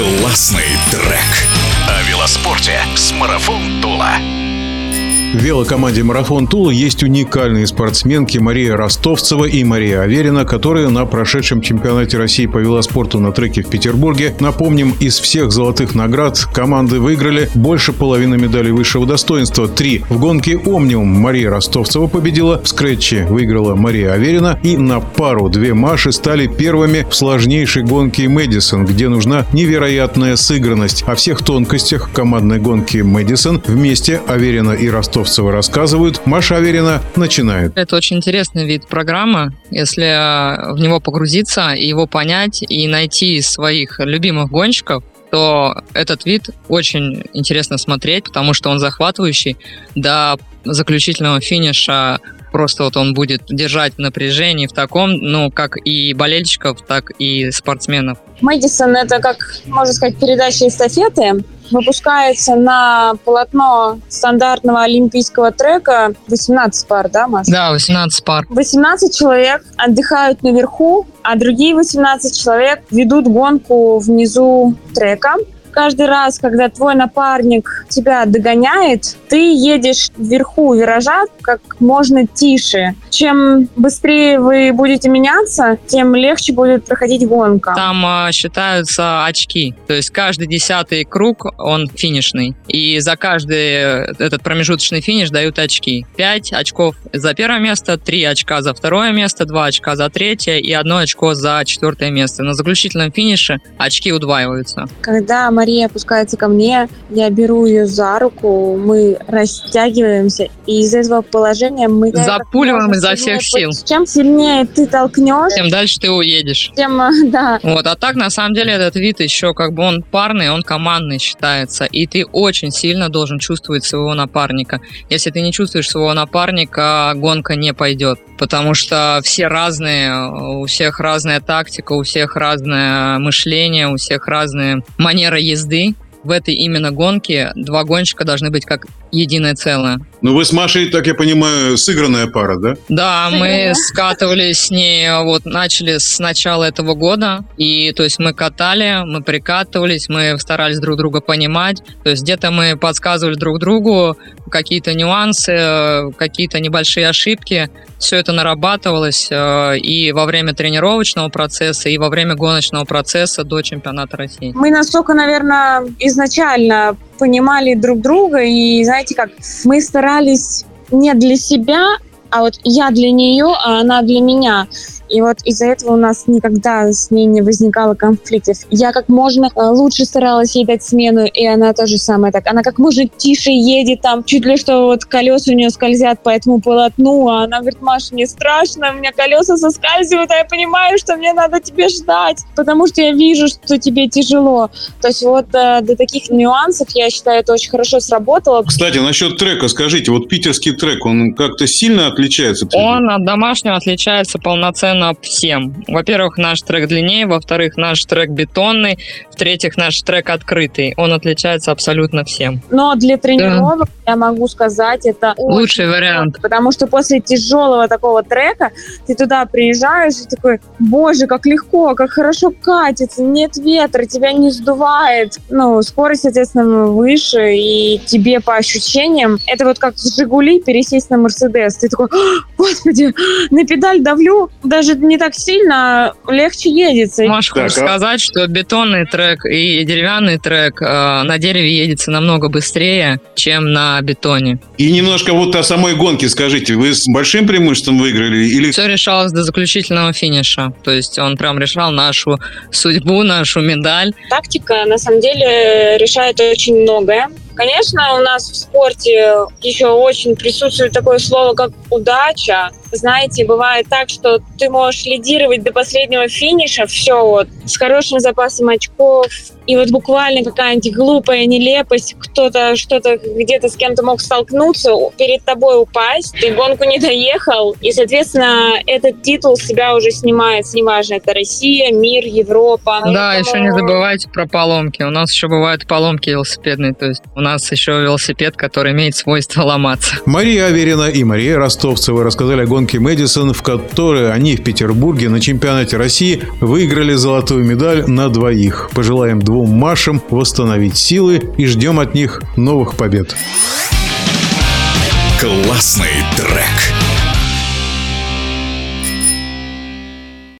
Классный трек. О велоспорте с Марафон Тула. В велокоманде «Марафон Тула» есть уникальные спортсменки Мария Ростовцева и Мария Аверина, которые на прошедшем чемпионате России по велоспорту на треке в Петербурге, напомним, из всех золотых наград команды выиграли больше половины медалей высшего достоинства – три. В гонке «Омниум» Мария Ростовцева победила, в скретче выиграла Мария Аверина и на пару две Маши стали первыми в сложнейшей гонке «Мэдисон», где нужна невероятная сыгранность. О всех тонкостях командной гонки «Мэдисон» вместе Аверина и Ростовцева ростовцева рассказывают, Маша Аверина начинает. Это очень интересный вид программы. Если э, в него погрузиться, его понять и найти своих любимых гонщиков, то этот вид очень интересно смотреть, потому что он захватывающий. До заключительного финиша просто вот он будет держать напряжение в таком, ну, как и болельщиков, так и спортсменов. Мэдисон — это, как можно сказать, передача эстафеты выпускается на полотно стандартного олимпийского трека 18 пар, да, Маша? Да, 18 пар. 18 человек отдыхают наверху, а другие 18 человек ведут гонку внизу трека. Каждый раз, когда твой напарник тебя догоняет, ты едешь вверху виража как можно тише. Чем быстрее вы будете меняться, тем легче будет проходить гонка. Там э, считаются очки. То есть каждый десятый круг, он финишный. И за каждый этот промежуточный финиш дают очки. Пять очков за первое место, три очка за второе место, два очка за третье и одно очко за четвертое место. На заключительном финише очки удваиваются. Когда Мария опускается ко мне, я беру ее за руку, мы растягиваемся, и из этого положения мы... Запуливаем изо всех сил. Чем сильнее ты толкнешь... Тем дальше ты уедешь. Тем, да. Вот, а так, на самом деле, этот вид еще как бы он парный, он командный считается, и ты очень сильно должен чувствовать своего напарника. Если ты не чувствуешь своего напарника, гонка не пойдет, потому что все разные, у всех разная тактика, у всех разное мышление, у всех разные манеры езды. В этой именно гонке два гонщика должны быть как единое целое. Ну, вы с Машей, так я понимаю, сыгранная пара, да? Да, мы скатывались с ней, вот начали с начала этого года, и то есть мы катали, мы прикатывались, мы старались друг друга понимать, то есть где-то мы подсказывали друг другу какие-то нюансы, какие-то небольшие ошибки, все это нарабатывалось э, и во время тренировочного процесса, и во время гоночного процесса до чемпионата России. Мы настолько, наверное, изначально понимали друг друга, и знаете как, мы старались не для себя, а вот я для нее, а она для меня. И вот из-за этого у нас никогда с ней не возникало конфликтов. Я как можно э, лучше старалась ей дать смену, и она тоже самое так. Она как можно тише едет там, чуть ли что вот колеса у нее скользят по этому полотну, а она говорит, Маша, мне страшно, у меня колеса соскальзывают, а я понимаю, что мне надо тебе ждать, потому что я вижу, что тебе тяжело. То есть вот э, до таких нюансов, я считаю, это очень хорошо сработало. Кстати, насчет трека, скажите, вот питерский трек, он как-то сильно отличается? Он от домашнего отличается полноценно равно всем. Во-первых, наш трек длиннее, во-вторых, наш трек бетонный, в-третьих, наш трек открытый. Он отличается абсолютно всем. Но для тренировок, да. я могу сказать, это лучший вариант. Потому что после тяжелого такого трека ты туда приезжаешь и такой, боже, как легко, как хорошо катится, нет ветра, тебя не сдувает. Ну, скорость, соответственно, выше, и тебе по ощущениям, это вот как с Жигули пересесть на Мерседес. Ты такой, господи, на педаль давлю, даже не так сильно легче едется. Можешь так, а? сказать, что бетонный трек и деревянный трек э, на дереве едется намного быстрее, чем на бетоне. И немножко вот о самой гонке скажите. Вы с большим преимуществом выиграли? Или... Все решалось до заключительного финиша. То есть он прям решал нашу судьбу, нашу медаль. Тактика, на самом деле, решает очень многое. Конечно, у нас в спорте еще очень присутствует такое слово, как удача. Знаете, бывает так, что ты можешь лидировать до последнего финиша, все вот, с хорошим запасом очков, и вот буквально какая-нибудь глупая нелепость, кто-то что-то где-то с кем-то мог столкнуться, перед тобой упасть, ты гонку не доехал, и, соответственно, этот титул себя уже снимается, неважно, это Россия, мир, Европа. Да, Поэтому... еще не забывайте про поломки. У нас еще бывают поломки велосипедные, то есть у нас нас еще велосипед, который имеет свойство ломаться. Мария Аверина и Мария Ростовцева рассказали о гонке Мэдисон, в которой они в Петербурге на чемпионате России выиграли золотую медаль на двоих. Пожелаем двум Машам восстановить силы и ждем от них новых побед. Классный трек.